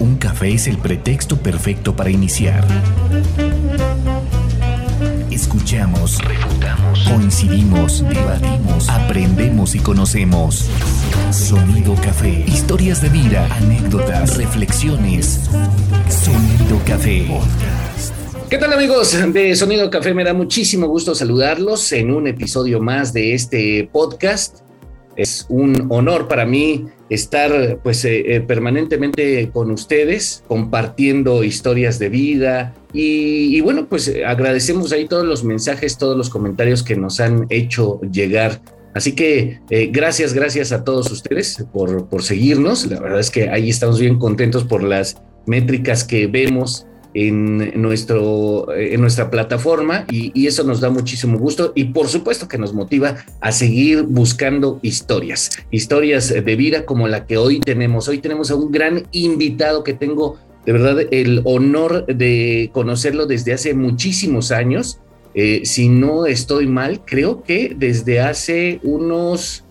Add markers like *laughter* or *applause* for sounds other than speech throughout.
Un café es el pretexto perfecto para iniciar. Escuchamos, refutamos, coincidimos, debatimos, aprendemos y conocemos. Sonido Café. Historias de vida, anécdotas, reflexiones. Sonido Café. ¿Qué tal amigos de Sonido Café? Me da muchísimo gusto saludarlos en un episodio más de este podcast. Es un honor para mí estar pues eh, eh, permanentemente con ustedes, compartiendo historias de vida y, bueno, pues eh, agradecemos ahí todos los mensajes, todos los comentarios que nos han hecho llegar. Así que gracias, gracias a todos ustedes por, por seguirnos. La verdad es que ahí estamos bien contentos por las métricas que vemos en, nuestro, en nuestra plataforma y, eso nos da muchísimo gusto y por supuesto que nos motiva a seguir buscando historias, historias de vida como la que hoy tenemos. Hoy tenemos a un gran invitado que tengo de verdad el honor de conocerlo desde hace muchísimos años. Eh, si no estoy mal, creo que desde hace unos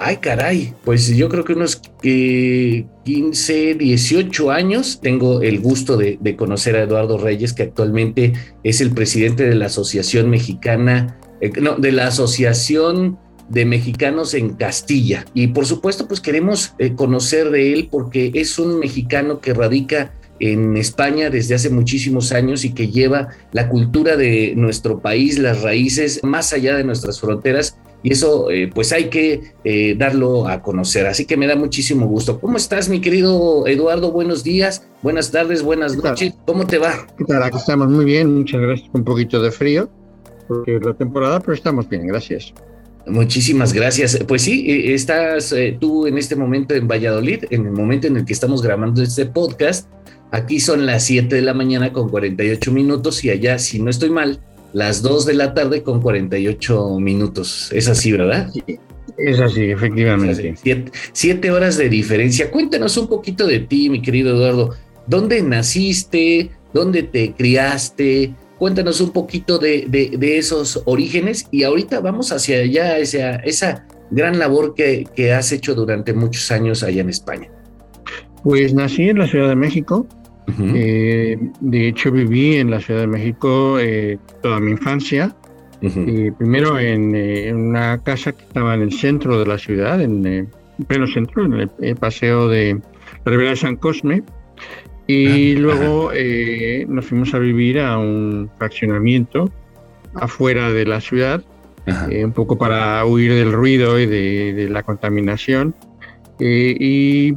Ay, caray, pues yo creo que unos 15, 18 años tengo el gusto de, conocer a Eduardo Reyes, que actualmente es el presidente de la Asociación Mexicana, eh, no, de la Asociación de Mexicanos en Castilla. Y por supuesto, pues queremos eh, conocer de él porque es un mexicano que radica en España desde hace muchísimos años y que lleva la cultura de nuestro país, las raíces más allá de nuestras fronteras y eso eh, pues hay que eh, darlo a conocer. Así que me da muchísimo gusto. ¿Cómo estás, mi querido Eduardo? Buenos días, buenas tardes, buenas noches. ¿Cómo te va? ¿Qué tal? Aquí estamos muy bien, muchas gracias. Un poquito de frío, porque es la temporada, pero estamos bien, gracias. Muchísimas gracias. Pues sí, eh, estás tú en este momento en Valladolid, en el momento en el que estamos grabando este podcast. Aquí son las 7 de la mañana con 48 minutos y allá, si no estoy mal, las 2 de la tarde con 48 minutos. Es así, ¿verdad? es así, efectivamente. Siete, horas de diferencia. Cuéntanos un poquito de ti, mi querido Eduardo. ¿Dónde naciste? ¿Dónde te criaste? Cuéntanos un poquito de, esos orígenes y ahorita vamos hacia allá, esa, esa gran labor que, que has hecho durante muchos años allá en España. Pues nací en la Ciudad de México, eh, de hecho, viví en la Ciudad de México eh, toda mi infancia. Eh, primero en, una casa que estaba en el centro de la ciudad, en el pleno centro, en el, paseo de la Ribera de San Cosme. Y ah, luego nos fuimos a vivir a un fraccionamiento afuera de la ciudad, un poco para huir del ruido y de, de la contaminación. y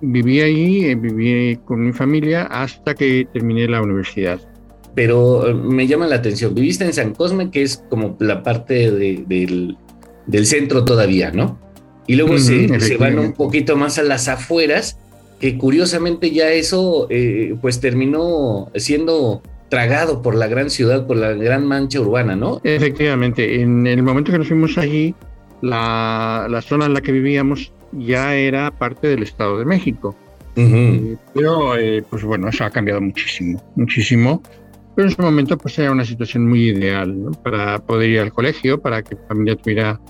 viví ahí, eh, viví con mi familia hasta que terminé la universidad. Pero eh, me llama la atención, viviste en San Cosme, que es como la parte del, centro todavía, ¿no? Y luego se, van un poquito más a las afueras, que curiosamente ya eso eh, pues terminó siendo tragado por la gran ciudad, por la gran mancha urbana, ¿no? Efectivamente, en el momento que nos fuimos allí, la, la zona en la que vivíamos ya era parte del Estado de México. Eh, pero, eh, pues bueno, eso ha cambiado muchísimo, muchísimo. Pero en ese momento, pues era una situación muy ideal para poder ir al colegio, para que la familia tuviera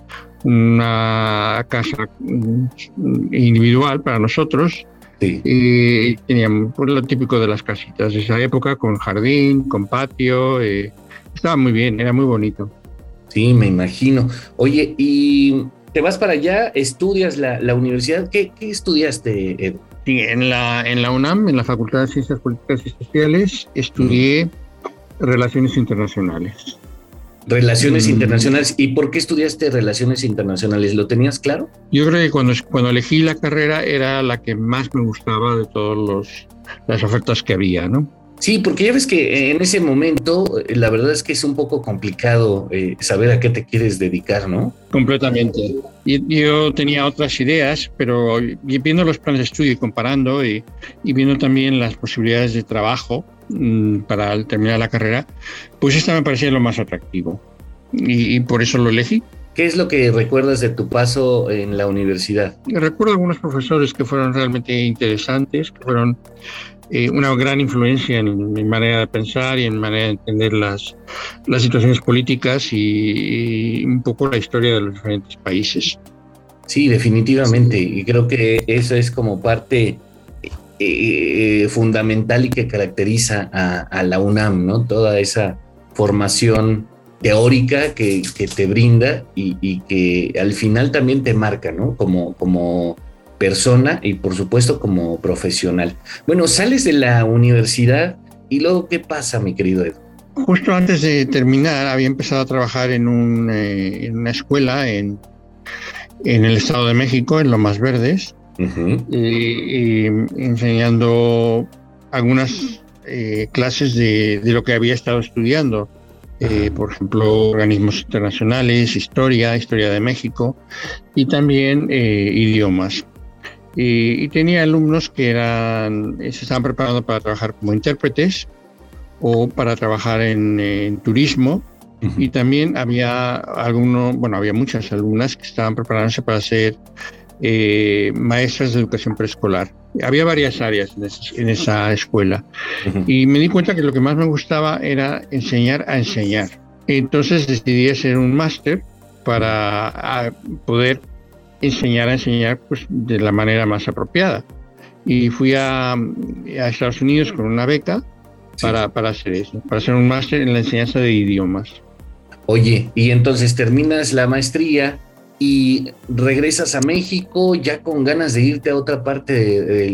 una casa mm, individual para nosotros. Y teníamos pues, lo típico de las casitas de esa época, con jardín, con patio. Eh, estaba muy bien, era muy bonito. Sí, me imagino. Oye, y te vas para allá, estudias la, universidad. ¿Qué, estudiaste, Edu? Sí, en la, en la UNAM, en la Facultad de Ciencias Políticas y Sociales, estudié Relaciones Internacionales. Relaciones mm. Internacionales. ¿Y por qué estudiaste Relaciones Internacionales? ¿Lo tenías claro? Yo creo que cuando, cuando elegí la carrera era la que más me gustaba de todas las ofertas que había, ¿no? Sí, porque ya ves que en ese momento eh, la verdad es que es un poco complicado eh, saber a qué te quieres dedicar, ¿no? Completamente. Yo tenía otras ideas, pero viendo los planes de estudio y comparando y, viendo también las posibilidades de trabajo mm, para terminar la carrera, pues esta me parecía lo más atractivo y, por eso lo elegí. ¿Qué es lo que recuerdas de tu paso en la universidad? Recuerdo algunos profesores que fueron realmente interesantes, que fueron eh, una gran influencia en mi manera de pensar y en mi manera de entender las, las situaciones políticas y, un poco la historia de los diferentes países. Sí, definitivamente. Y creo que eso es como parte eh, fundamental y que caracteriza a, la UNAM, ¿no? Toda esa formación teórica que, te brinda y, que al final también te marca, ¿no? Como, como persona y por supuesto como profesional. Bueno, sales de la universidad y luego, ¿qué pasa, mi querido Edu? Justo antes de terminar, había empezado a trabajar en, un, eh, en una escuela en, en el Estado de México, en Lomas Verdes, y, enseñando algunas eh, clases de, de, lo que había estado estudiando. Eh, por ejemplo, organismos internacionales, historia, historia de México y también eh, idiomas. Y, tenía alumnos que eran, se estaban preparando para trabajar como intérpretes o para trabajar en, turismo. Y también había algunos, bueno, había muchas alumnas que estaban preparándose para ser eh, maestras de educación preescolar. Había varias áreas en, esa escuela y me di cuenta que lo que más me gustaba era enseñar a enseñar. Entonces decidí hacer un máster para poder enseñar a enseñar pues, de la manera más apropiada. Y fui a, Estados Unidos con una beca para, para hacer eso, para hacer un máster en la enseñanza de idiomas. Oye, y entonces terminas la maestría y regresas a México ya con ganas de irte a otra parte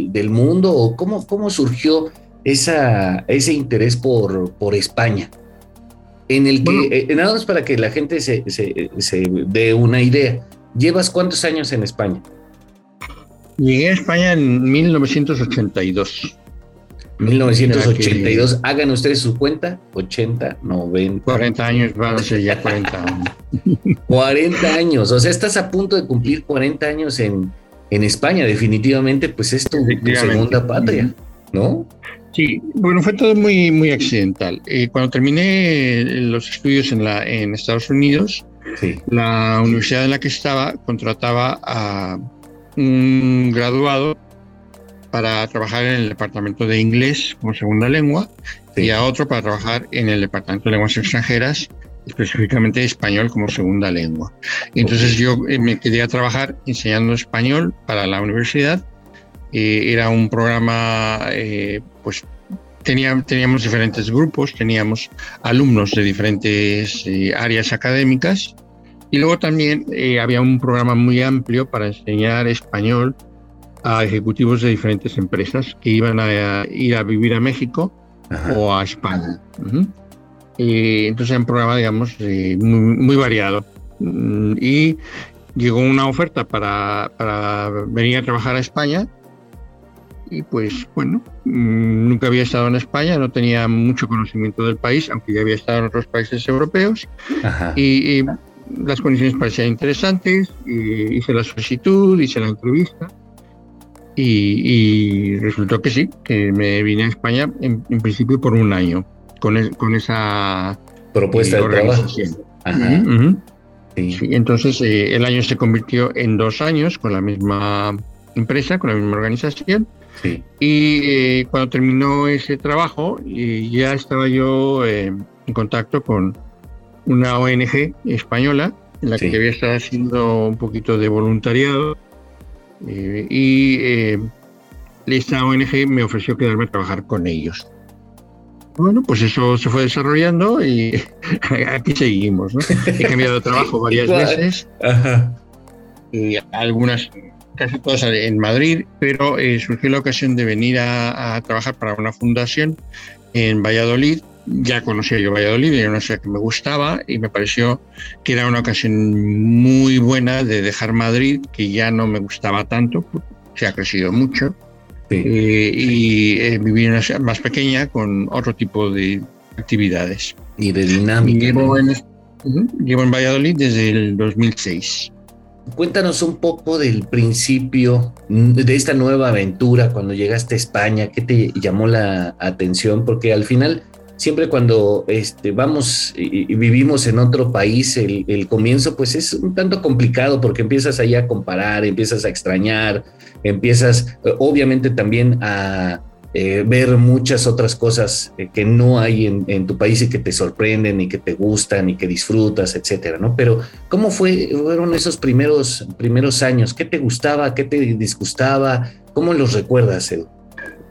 del mundo o cómo, cómo surgió esa, ese interés por, por España? En el que, eh, nada más para que la gente se, se, se dé una idea, ¿llevas cuántos años en España? Llegué a España en 1982. 1982, hagan ustedes su cuenta, 80, 90. 40 años, van a ser ya 40 años. 40 años, o sea, estás a punto de cumplir 40 años en, en España, definitivamente, pues es tu, segunda patria, ¿no? Sí, bueno, fue todo muy, muy accidental. Eh, cuando terminé los estudios en, la, en Estados Unidos, la universidad en la que estaba contrataba a un graduado para trabajar en el departamento de inglés como segunda lengua y a otro para trabajar en el departamento de lenguas extranjeras, específicamente español como segunda lengua. entonces yo eh, me quería trabajar enseñando español para la universidad. Eh, era un programa, eh, pues tenía, teníamos diferentes grupos, teníamos alumnos de diferentes áreas académicas y luego también había un programa muy amplio para enseñar español a ejecutivos de diferentes empresas que iban a, ir a vivir a México o a España. y entonces era un programa, digamos, eh, muy, variado. Mm, y llegó una oferta para, para, venir a trabajar a España. Y pues bueno, mm, nunca había estado en España, no tenía mucho conocimiento del país, aunque ya había estado en otros países europeos. Y, y, las condiciones parecían interesantes, y hice la solicitud, hice la entrevista y, resultó que sí, que me vine a España en, principio por un año con, con esa propuesta de eh, organización. entonces eh, el año se convirtió en dos años con la misma empresa, con la misma organización. Y eh, cuando terminó ese trabajo, ya estaba yo en contacto con una ONG española en la que había estado haciendo un poquito de voluntariado eh, y eh, esta ONG me ofreció quedarme a trabajar con ellos. Bueno, pues eso se fue desarrollando y *laughs* aquí seguimos. He cambiado de trabajo varias *laughs* veces, y algunas, casi todas en Madrid, pero eh, surgió la ocasión de venir a, trabajar para una fundación en Valladolid ya conocía yo Valladolid, era una ciudad que me gustaba y me pareció que era una ocasión muy buena de dejar Madrid, que ya no me gustaba tanto, se ha crecido mucho, eh, y eh, vivir en una ciudad más pequeña con otro tipo de actividades. Y de dinámica. Llevo, en, llevo en Valladolid desde el 2006. Cuéntanos un poco del principio de esta nueva aventura cuando llegaste a España, ¿qué te llamó la atención? Porque al final siempre cuando este, vamos y, vivimos en otro país, el, comienzo pues es un tanto complicado porque empiezas ahí a comparar, empiezas a extrañar, empiezas eh, obviamente también a eh, ver muchas otras cosas eh, que no hay en, tu país y que te sorprenden y que te gustan y que disfrutas, etcétera, ¿no? Pero ¿cómo fue, fueron esos primeros, primeros años? ¿Qué te gustaba? ¿Qué te disgustaba? ¿Cómo los recuerdas, Edu?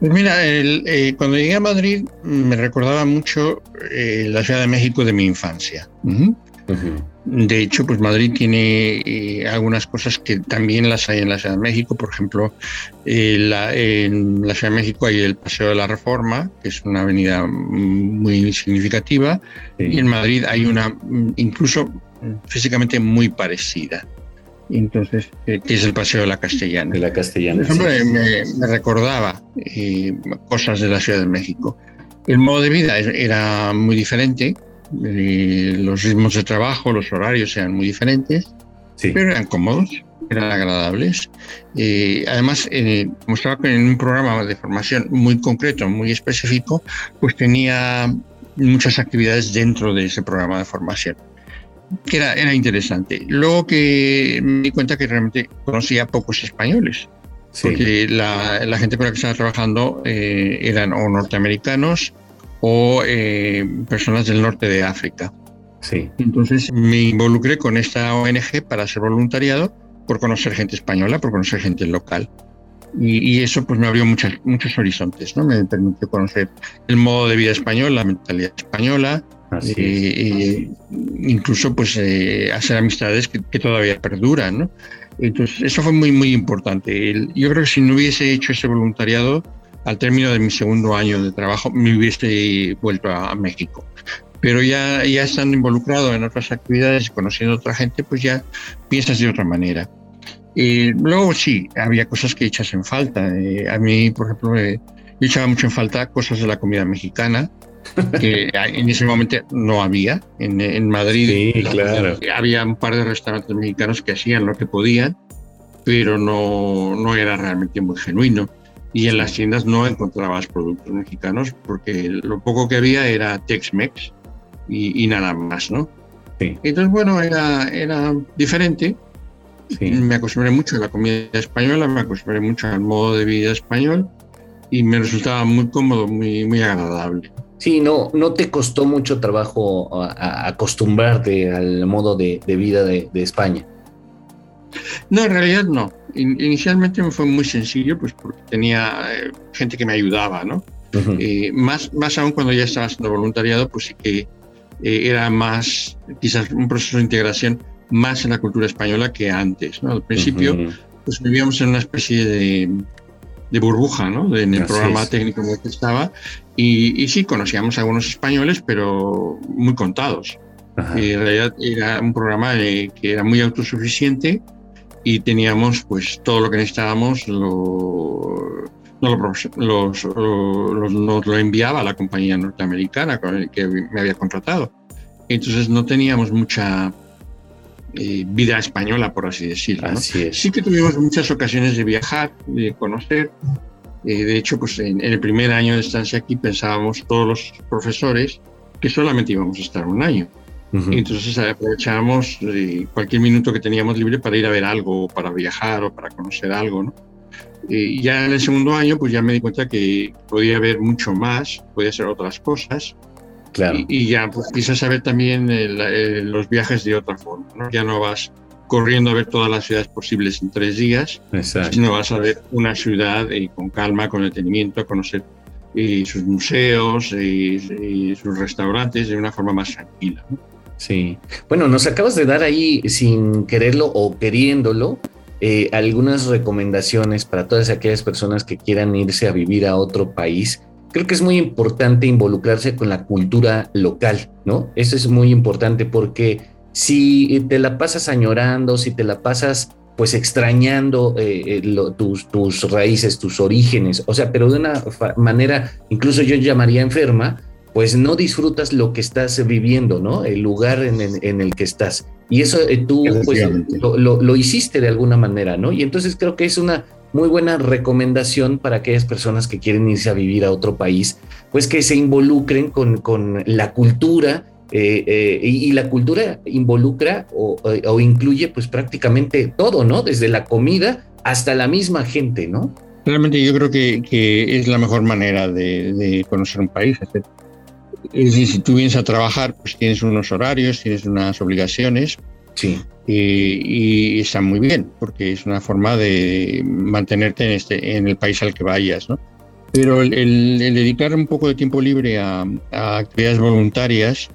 Pues mira, eh, cuando llegué a Madrid me recordaba mucho eh, la Ciudad de México de mi infancia. De hecho, pues Madrid tiene eh, algunas cosas que también las hay en la Ciudad de México. Por ejemplo, la, en la Ciudad de México hay el Paseo de la Reforma, que es una avenida muy significativa, y en Madrid hay una incluso físicamente muy parecida entonces, eh, que es el Paseo de la Castellana. De la Castellana. me, recordaba eh, cosas de la Ciudad de México. El modo de vida era muy diferente, eh, los ritmos de trabajo, los horarios eran muy diferentes, pero eran cómodos, eran agradables. además, como estaba en un programa de formación muy concreto, muy específico, pues tenía muchas actividades dentro de ese programa de formación que era, era interesante. Luego que me di cuenta que realmente conocía pocos españoles, porque la, la, gente con la que estaba trabajando eh, eran o norteamericanos o eh, personas del norte de África. Sí. Entonces me involucré con esta ONG para hacer voluntariado por conocer gente española, por conocer gente local. Y, eso pues me abrió muchos muchos horizontes, ¿no? Me permitió conocer el modo de vida español, la mentalidad española, y, incluso pues eh, hacer amistades que, todavía perduran, ¿no? Entonces, eso fue muy, muy importante. yo creo que si no hubiese hecho ese voluntariado, al término de mi segundo año de trabajo, me hubiese vuelto a, México. Pero ya, ya estando involucrado en otras actividades, conociendo a otra gente, pues ya piensas de otra manera. Luego sí, había cosas que echas en falta. Eh, a mí, por ejemplo, yo echaba mucho en falta cosas de la comida mexicana, que *laughs* en ese momento no había. En, Madrid sí, claro. había un par de restaurantes mexicanos que hacían lo que podían, pero no, no era realmente muy genuino. Y en las tiendas no encontrabas productos mexicanos porque lo poco que había era Tex-Mex y, nada más, ¿no? Sí. Entonces, bueno, era, era diferente. Me acostumbré mucho a la comida española, me acostumbré mucho al modo de vida español y me resultaba muy cómodo, muy, muy agradable. Sí, no, no te costó mucho trabajo acostumbrarte al modo de, vida de, España. No, en realidad no. Inicialmente me fue muy sencillo, pues porque tenía eh, gente que me ayudaba, ¿no? Eh, más, más aún cuando ya estaba haciendo voluntariado, pues sí que eh, era más, quizás un proceso de integración más en la cultura española que antes, ¿no? Al principio, pues vivíamos en una especie de, de burbuja, ¿no? en el programa técnico en el que estaba. Y, sí, conocíamos a algunos españoles, pero muy contados. Y en realidad era un programa que era muy autosuficiente y teníamos pues todo lo que necesitábamos, lo, nos, lo enviaba la compañía norteamericana con el que me había contratado. Entonces no teníamos mucha eh, vida española, por así decirlo. Sí que tuvimos muchas ocasiones de viajar, de conocer. Eh, de hecho, pues en, el primer año de estancia aquí pensábamos todos los profesores que solamente íbamos a estar un año. Entonces aprovechábamos eh, cualquier minuto que teníamos libre para ir a ver algo, para viajar o para conocer algo. ¿no? Y ya en el segundo año, pues ya me di cuenta que podía ver mucho más, podía hacer otras cosas. Y, ya pues, quizás saber también los viajes de otra forma. ¿no? Ya no vas corriendo a ver todas las ciudades posibles en tres días, sino vas a ver una ciudad y con calma, con detenimiento, a conocer y sus museos y, sus restaurantes de una forma más tranquila. Sí. Bueno, nos acabas de dar ahí, sin quererlo o queriéndolo, eh, algunas recomendaciones para todas aquellas personas que quieran irse a vivir a otro país creo que es muy importante involucrarse con la cultura local, ¿no? Eso es muy importante porque si te la pasas añorando, si te la pasas pues extrañando eh, eh, tus, tus raíces, tus orígenes, o sea, pero de una manera, incluso yo llamaría enferma, pues no disfrutas lo que estás viviendo, ¿no? El lugar en, el que estás. Y eso eh, tú pues, lo, lo, hiciste de alguna manera, ¿no? Y entonces creo que es una muy buena recomendación para aquellas personas que quieren irse a vivir a otro país, pues que se involucren con, con la cultura. Eh, eh, y, la cultura involucra o, o, incluye pues prácticamente todo, ¿no? Desde la comida hasta la misma gente, ¿no? Realmente yo creo que, que es la mejor manera de, de conocer un país. Es decir, si tú vienes a trabajar, pues tienes unos horarios, tienes unas obligaciones, Sí. Y, está muy bien, porque es una forma de mantenerte en, este, en el país al que vayas, ¿no? Pero el, dedicar un poco de tiempo libre a, actividades voluntarias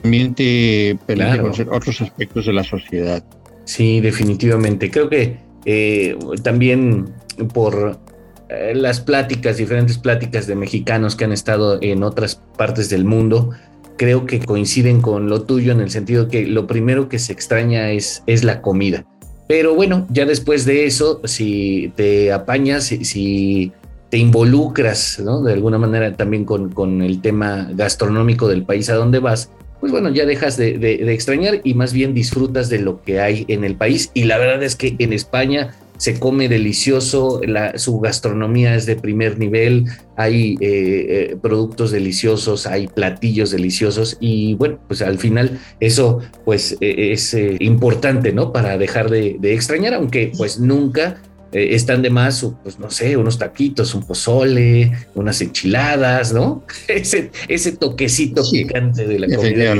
también te permite conocer otros aspectos de la sociedad. Sí, definitivamente. Creo que eh, también por eh, las pláticas, diferentes pláticas de mexicanos que han estado en otras partes del mundo, creo que coinciden con lo tuyo en el sentido que lo primero que se extraña es, es la comida. Pero bueno, ya después de eso, si te apañas, si, te involucras. De alguna manera también con, con, el tema gastronómico del país a donde vas, pues bueno, ya dejas de, de, extrañar y más bien disfrutas de lo que hay en el país. Y la verdad es que en España se come delicioso, su gastronomía es de primer nivel, hay eh, eh, productos deliciosos, hay platillos deliciosos y bueno, pues al final eso pues e, es eh, importante, ¿no? Para dejar de, de extrañar, aunque pues nunca eh, están de más, pues no sé, unos taquitos, un pozole, unas enchiladas, ¿no? *laughs* Ese, ese toquecito picante de la comida.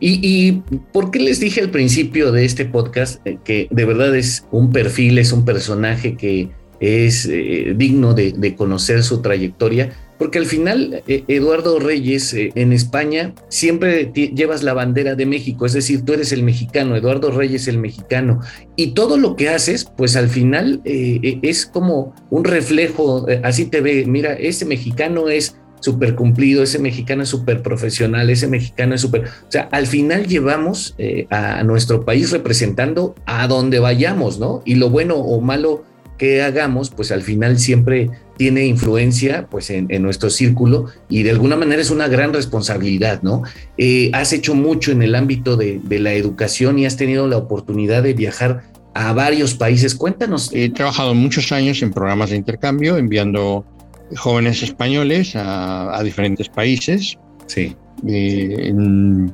Y, y, por qué les dije al principio de este podcast eh, que de verdad es un perfil, es un personaje que es eh, digno de, de conocer su trayectoria? Porque al final, eh, Eduardo Reyes, eh, en España, siempre llevas la bandera de México, es decir, tú eres el mexicano, Eduardo Reyes el mexicano, y todo lo que haces, pues al final eh, es como un reflejo, así te ve, mira, ese mexicano es súper cumplido, ese mexicano es súper profesional, ese mexicano es súper... O sea, al final llevamos a nuestro país representando a donde vayamos, ¿no? Y lo bueno o malo que hagamos, pues al final siempre tiene influencia pues en, nuestro círculo y de alguna manera es una gran responsabilidad, ¿no? Eh, has hecho mucho en el ámbito de, la educación y has tenido la oportunidad de viajar a varios países. Cuéntanos. He trabajado muchos años en programas de intercambio, enviando jóvenes españoles a, a diferentes países. Sí. Eh,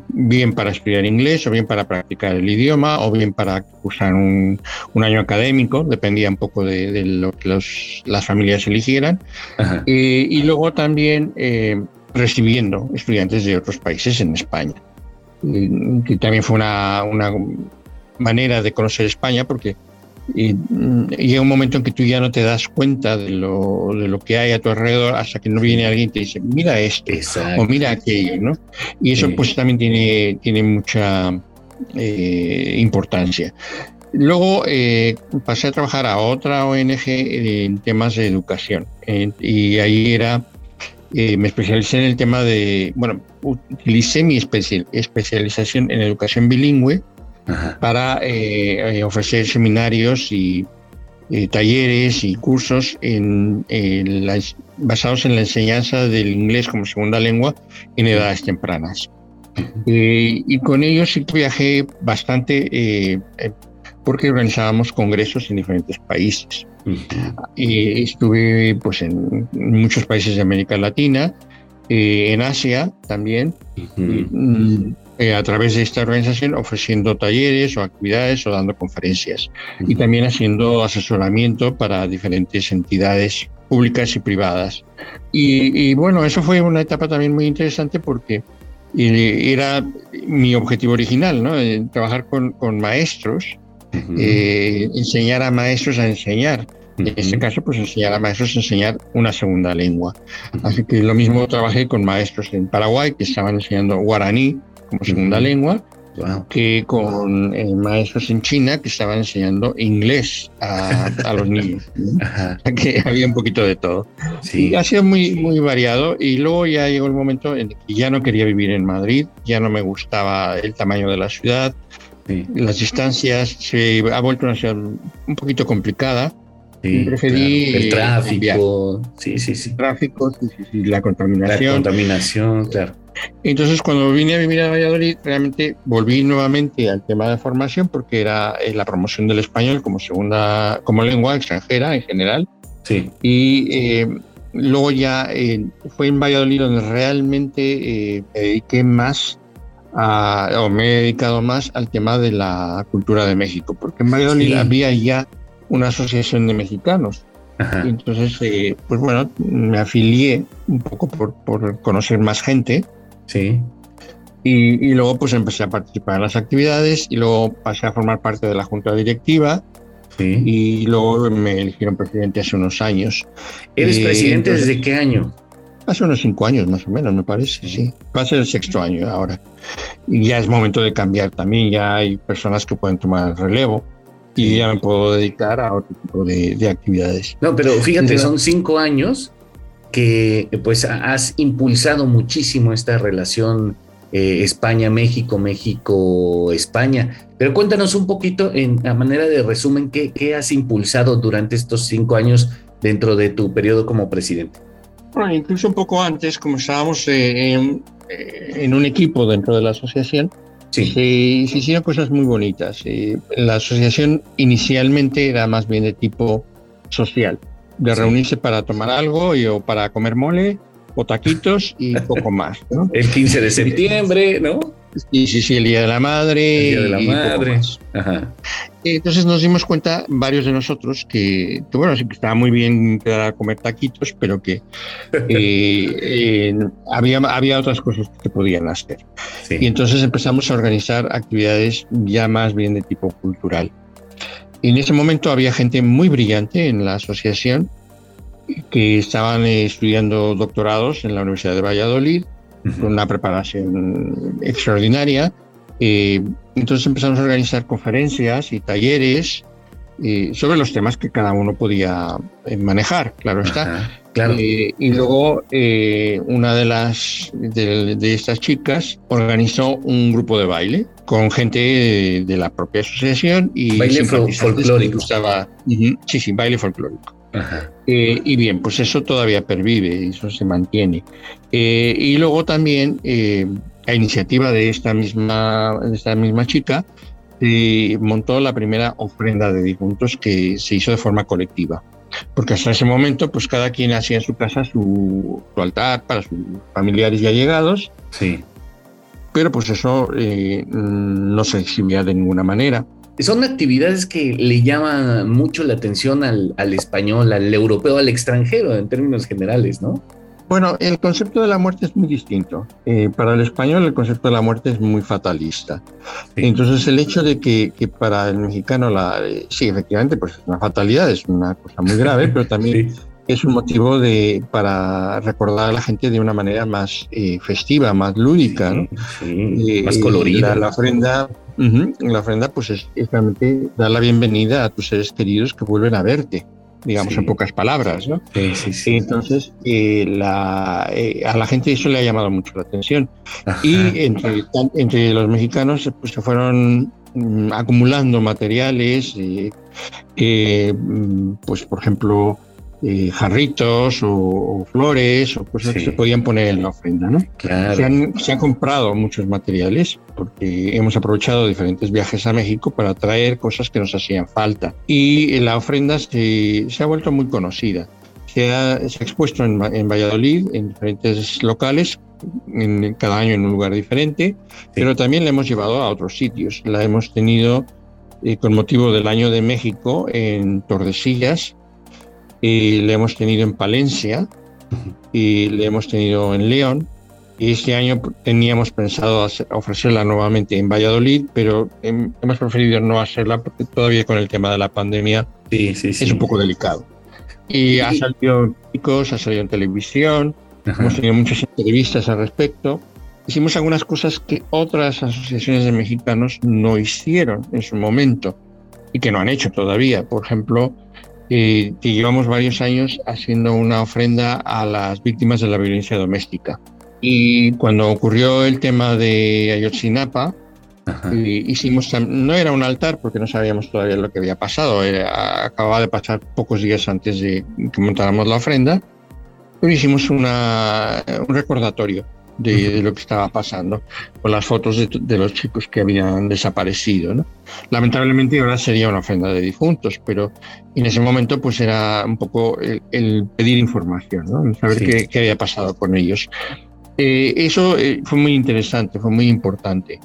bien para estudiar inglés o bien para practicar el idioma o bien para cursar un, año académico, dependía un poco de, lo que las familias eligieran. Eh, y luego también eh, recibiendo estudiantes de otros países en España, que también fue una, una manera de conocer España porque y mm, llega un momento en que tú ya no te das cuenta de lo, de lo que hay a tu alrededor hasta que no viene alguien y te dice, mira esto o mira aquello, ¿no? Y eso pues también tiene, tiene mucha eh, importancia. Luego eh, pasé a trabajar a otra ONG en temas de educación y ahí era, eh, me especialicé en el tema de, bueno, utilicé mi especialización en educación bilingüe para eh, eh, ofrecer seminarios y eh, talleres y cursos en, basados en la enseñanza del inglés como segunda lengua en edades tempranas. y con ellos sí viajé bastante porque organizábamos congresos en diferentes países. y estuve pues, en muchos países de América Latina, en Asia también, eh, a través de esta organización ofreciendo talleres o actividades o dando conferencias y también haciendo asesoramiento para diferentes entidades públicas y privadas. Y, bueno, eso fue una etapa también muy interesante porque eh, era mi objetivo original, ¿no? Eh, trabajar con, con maestros, enseñar a maestros a enseñar. En este caso, pues enseñar a maestros a enseñar una segunda lengua. Así que lo mismo trabajé con maestros en Paraguay que estaban enseñando guaraní como segunda lengua, que con eh, maestros en China que estaban enseñando inglés a, los niños. *laughs* que había un poquito de todo. Sí. ha sido muy, muy variado y luego ya llegó el momento en que ya no quería vivir en Madrid, ya no me gustaba el tamaño de la ciudad, las distancias, se ha vuelto una ciudad un poquito complicada. Sí, preferí el tráfico, sí, sí, sí. El tráfico, la contaminación. La contaminación, claro. Entonces, cuando vine a vivir a Valladolid, realmente volví nuevamente al tema de formación porque era eh, la promoción del español como segunda, como lengua extranjera en general. Sí. Y eh, luego ya eh, fue en Valladolid donde realmente me dediqué más a, o me he dedicado más al tema de la cultura de México, porque en Valladolid había ya una asociación de mexicanos. entonces, pues bueno, me afilié un poco por, por conocer más gente Sí. Y, luego pues empecé a participar en las actividades y luego pasé a formar parte de la junta directiva y luego me eligieron presidente hace unos años. ¿Eres presidente desde qué año? Hace unos cinco años más o menos, me parece, sí. Va a ser el sexto año ahora. Y ya es momento de cambiar también, ya hay personas que pueden tomar el relevo y ya me puedo dedicar a otro tipo de, actividades. No, pero fíjate, son cinco años que pues has impulsado muchísimo esta relación eh, España-México, México-España. Pero cuéntanos un poquito, en a manera de resumen, ¿qué, ¿qué has impulsado durante estos cinco años dentro de tu periodo como presidente? Bueno, incluso un poco antes, como estábamos eh, eh, en, un equipo dentro de la asociación, se, hicieron cosas muy bonitas. Eh, la asociación inicialmente era más bien de tipo social, de reunirse para tomar algo y, o para comer mole o taquitos y *laughs* poco más. El 15 de septiembre, ¿no? Sí, sí, sí, el Día de la Madre. El Día de la Madre. Entonces nos dimos cuenta, varios de nosotros, que, bueno, sí que estaba muy bien quedar a comer taquitos, pero que *laughs* eh, había, había otras cosas que podían hacer. Y entonces empezamos a organizar actividades ya más bien de tipo cultural. en ese momento había gente muy brillante en la asociación que estaban estudiando doctorados en la Universidad de Valladolid con una preparación extraordinaria. Eh, entonces empezamos a organizar conferencias y talleres eh, sobre los temas que cada uno podía eh, manejar, claro está. claro. y luego una de las de, estas chicas organizó un grupo de baile con gente de, la propia asociación y baile folclórico. sí, sí, baile folclórico. Eh, y bien, pues eso todavía pervive, eso se mantiene. Eh, y luego también, eh, a iniciativa de esta misma, de esta misma chica, montó la primera ofrenda de difuntos que se hizo de forma colectiva. Porque hasta ese momento, pues cada quien hacía en su casa su, altar para sus familiares y allegados. Sí. Pero pues eso no se exhibía de ninguna manera son actividades que le llaman mucho la atención al, español, al europeo, al extranjero en términos generales, ¿no? Bueno, el concepto de la muerte es muy distinto. Eh, para el español el concepto de la muerte es muy fatalista. Entonces el hecho de que, para el mexicano, la, eh, sí, efectivamente, pues es una fatalidad, es una cosa muy grave, pero también es un motivo de, para recordar a la gente de una manera más eh, festiva, más lúdica, ¿no? más colorida. La, la ofrenda la ofrenda pues es, realmente dar la bienvenida a tus seres queridos que vuelven a verte, digamos en pocas palabras, ¿no? Sí, sí, Entonces, eh, la, eh, a la gente eso le ha llamado mucho la atención. Y entre, entre los mexicanos pues, se fueron mm, acumulando materiales, eh, mm, pues por ejemplo, eh, jarritos o, flores o cosas que se podían poner en la ofrenda. ¿no? Se, han, se, han, comprado muchos materiales porque hemos aprovechado diferentes viajes a México para traer cosas que nos hacían falta. Y la ofrenda se, se ha vuelto muy conocida. Se ha, se ha expuesto en, en, Valladolid, en diferentes locales, en, cada año en un lugar diferente, pero también la hemos llevado a otros sitios. La hemos tenido eh, con motivo del Año de México en Tordesillas, y le hemos tenido en Palencia y le hemos tenido en León. Y este año teníamos pensado ofrecerla nuevamente en Valladolid, pero hemos preferido no hacerla porque todavía con el tema de la pandemia es un poco delicado. Y ha salido en picos, ha salido en televisión, hemos tenido muchas entrevistas al respecto. Hicimos algunas cosas que otras asociaciones de mexicanos no hicieron en su momento y que no han hecho todavía. Por ejemplo, que llevamos varios años haciendo una ofrenda a las víctimas de la violencia doméstica. Y cuando ocurrió el tema de Ayotzinapa, eh, hicimos, no era un altar porque no sabíamos todavía lo que había pasado, acababa de pasar pocos días antes de que montáramos la ofrenda, pero hicimos una, un recordatorio de, lo que estaba pasando, con las fotos de, los chicos que habían desaparecido. ¿no? Lamentablemente ahora sería una ofrenda de difuntos, pero en ese momento pues era un poco el, pedir información, ¿no? saber qué, qué, había pasado con ellos. Eh, eso eh, fue muy interesante, fue muy importante.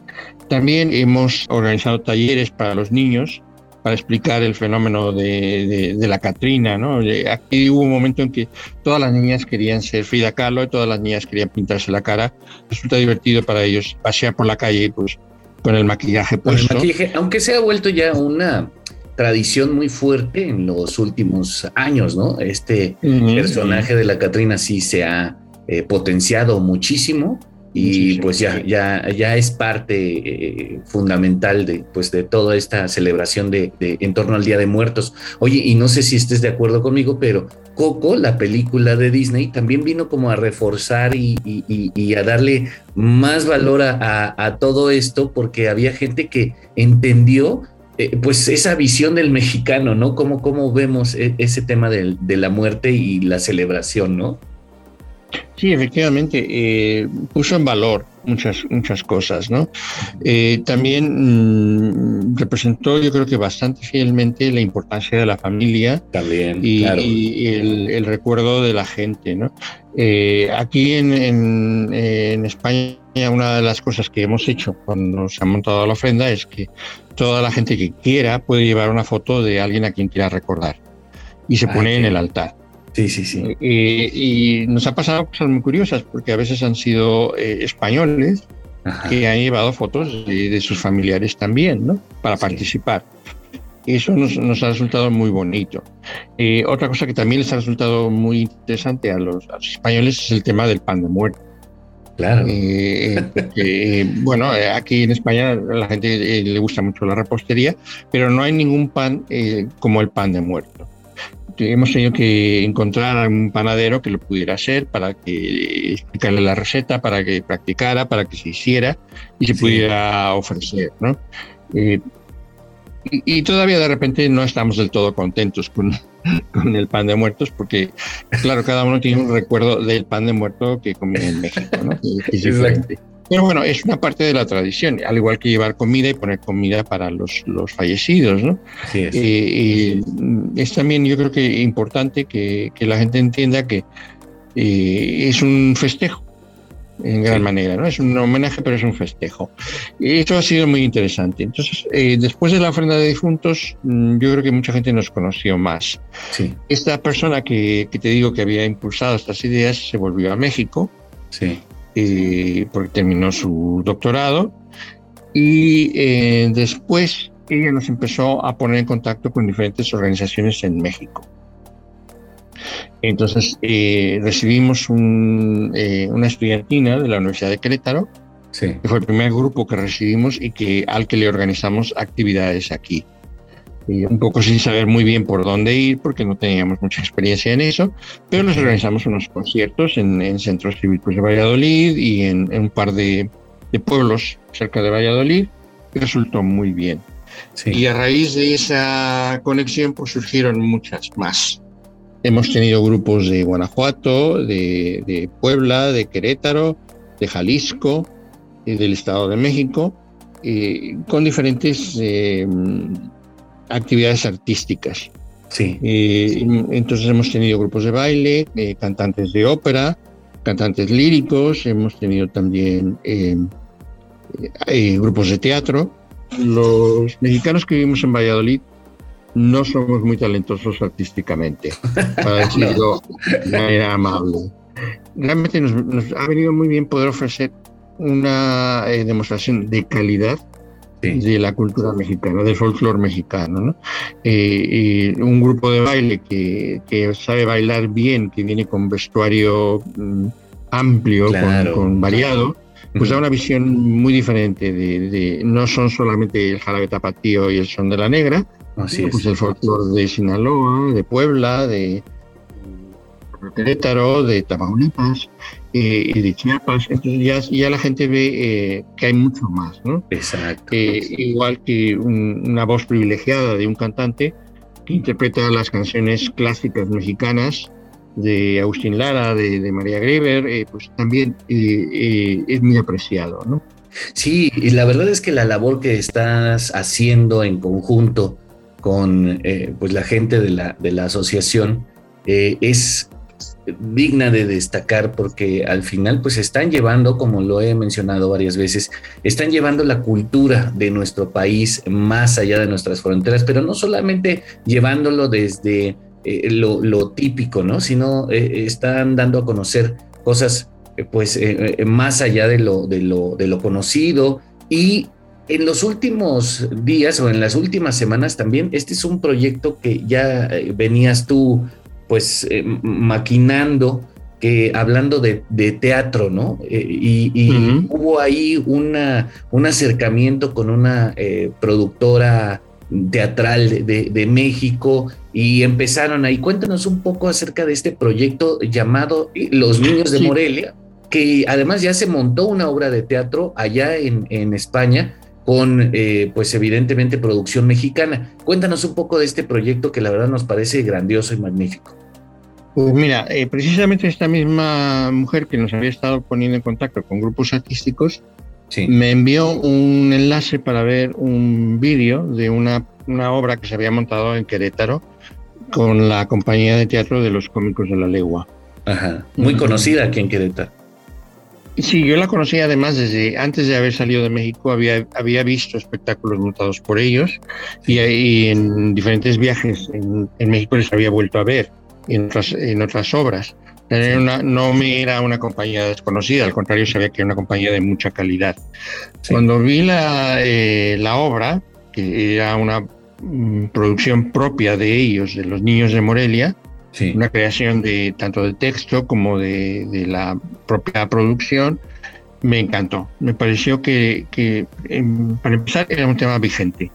También hemos organizado talleres para los niños para explicar el fenómeno de, la Catrina. ¿no? Aquí hubo un momento en que todas las niñas querían ser Frida Kahlo y todas las niñas querían pintarse la cara. Resulta divertido para ellos pasear por la calle pues, con el maquillaje puesto. aunque se ha vuelto ya una tradición muy fuerte en los últimos años, ¿no? Este personaje de la Catrina sí se ha eh, potenciado muchísimo y pues ya, ya, ya es parte eh, fundamental de, pues, de toda esta celebración de, en torno al Día de Muertos. Oye, y no sé si estés de acuerdo conmigo, pero Coco, la película de Disney, también vino como a reforzar y, a darle más valor a, todo esto, porque había gente que entendió eh, pues esa visión del mexicano, ¿no? Cómo, cómo vemos e, ese tema de, de la muerte y la celebración, ¿no? Sí, efectivamente, eh, puso en valor muchas, muchas cosas, ¿no? Eh, también mm, representó, yo creo que bastante fielmente la importancia de la familia también, y, el, recuerdo de la gente, ¿no? Eh, aquí en, en, España, una de las cosas que hemos hecho cuando se ha montado la ofrenda es que toda la gente que quiera puede llevar una foto de alguien a quien quiera recordar y se pone en el altar. Sí, sí, sí. y nos ha pasado cosas muy curiosas, porque a veces han sido eh, españoles que han llevado fotos de, sus familiares también, ¿no? Para participar. Eso nos, ha resultado muy bonito. Eh, otra cosa que también les ha resultado muy interesante a los, españoles es el tema del pan de muerto. Claro. Eh, bueno, aquí en España la gente le gusta mucho la repostería, pero no hay ningún pan como el pan de muerto hemos tenido que encontrar un panadero que lo pudiera hacer para que explicarle la receta, para que practicara, para que se hiciera y se pudiera ofrecer, ¿no? Eh, y, todavía de repente no estamos del todo contentos con, *laughs* con, el pan de muertos porque, claro, cada uno tiene un recuerdo del pan de muerto que comía en México, ¿no? es diferente. Pero bueno, es una parte de la tradición, al igual que llevar comida y poner comida para los, los fallecidos, ¿no? es. Eh, es también, yo creo que importante que, que la gente entienda que eh, es un festejo, en gran manera, ¿no? Es un homenaje, pero es un festejo. Y esto ha sido muy interesante. Entonces, eh, después de la ofrenda de difuntos, mm, yo creo que mucha gente nos conoció más. Sí. Esta persona que, que, te digo que había impulsado estas ideas se volvió a México. Sí. Eh, porque terminó su doctorado. Y eh, después ella nos empezó a poner en contacto con diferentes organizaciones en México. Entonces eh, recibimos una estudiantina de la Universidad de Querétaro, que fue el primer grupo que recibimos y que, al que le organizamos actividades aquí un poco sin saber muy bien por dónde ir, porque no teníamos mucha experiencia en eso, pero nos organizamos unos conciertos en, centros cívicos de Valladolid y en, un par de, pueblos cerca de Valladolid, y resultó muy bien. Y a raíz de esa conexión, pues surgieron muchas más. Hemos tenido grupos de Guanajuato, de, Puebla, de Querétaro, de Jalisco, y del Estado de México, eh, con diferentes eh, actividades artísticas. Sí. Eh, entonces hemos tenido grupos de baile, eh, cantantes de ópera, cantantes líricos, hemos tenido también eh, grupos de teatro. Los mexicanos que vivimos en Valladolid no somos muy talentosos artísticamente, *laughs* para decirlo de manera amable. Realmente nos, nos, ha venido muy bien poder ofrecer una demostración de calidad de la cultura mexicana, del folclore mexicano. ¿no? Eh, un grupo de baile que, que, sabe bailar bien, que viene con vestuario mm, amplio, con, variado, pues da una visión muy diferente de, no son solamente el jarabe tapatío y el son de la negra, Así pues el folclore de Sinaloa, de Puebla, de Querétaro, de Tamaulipas, eh, y de Chiapas, entonces ya, la gente ve eh, que hay mucho más, ¿no? Exacto. igual que una voz privilegiada de un cantante que interpreta las canciones clásicas mexicanas de Agustín Lara, de, María Greber, eh, pues también es muy apreciado, ¿no? Sí, y la verdad es que la labor que estás haciendo en conjunto con pues la gente de la, de la asociación es digna de destacar porque al final pues están llevando, como lo he mencionado varias veces, están llevando la cultura de nuestro país más allá de nuestras fronteras, pero no solamente llevándolo desde eh, lo, típico, ¿no? Sino eh, están dando a conocer cosas eh, pues más allá de lo, de, lo, de lo conocido y en los últimos días o en las últimas semanas también, este es un proyecto que ya venías tú pues eh, maquinando, que hablando de, teatro, ¿no? Eh, y, hubo ahí una, un acercamiento con una productora teatral de, de, México y empezaron ahí. Cuéntanos un poco acerca de este proyecto llamado Los Niños de Morelia, que además ya se montó una obra de teatro allá en, en España con, eh, pues evidentemente, producción mexicana. Cuéntanos un poco de este proyecto que la verdad nos parece grandioso y magnífico. Pues mira, eh, precisamente esta misma mujer que nos había estado poniendo en contacto con grupos artísticos, me envió un enlace para ver un vídeo de una, una obra que se había montado en Querétaro con la compañía de teatro de los cómicos de la legua. Ajá, muy conocida aquí en Querétaro. Sí, yo la conocí además desde antes de haber salido de México, había, había visto espectáculos montados por ellos y, en diferentes viajes en, México les había vuelto a ver en otras, en otras obras. no me era una compañía desconocida, al contrario, sabía que era una compañía de mucha calidad. Cuando vi la, eh, la obra, que era una mm, producción propia de ellos, de los niños de Morelia, una creación de tanto de texto como de, la propia producción. Me encantó. Me pareció que, em, para empezar, era un tema vigente.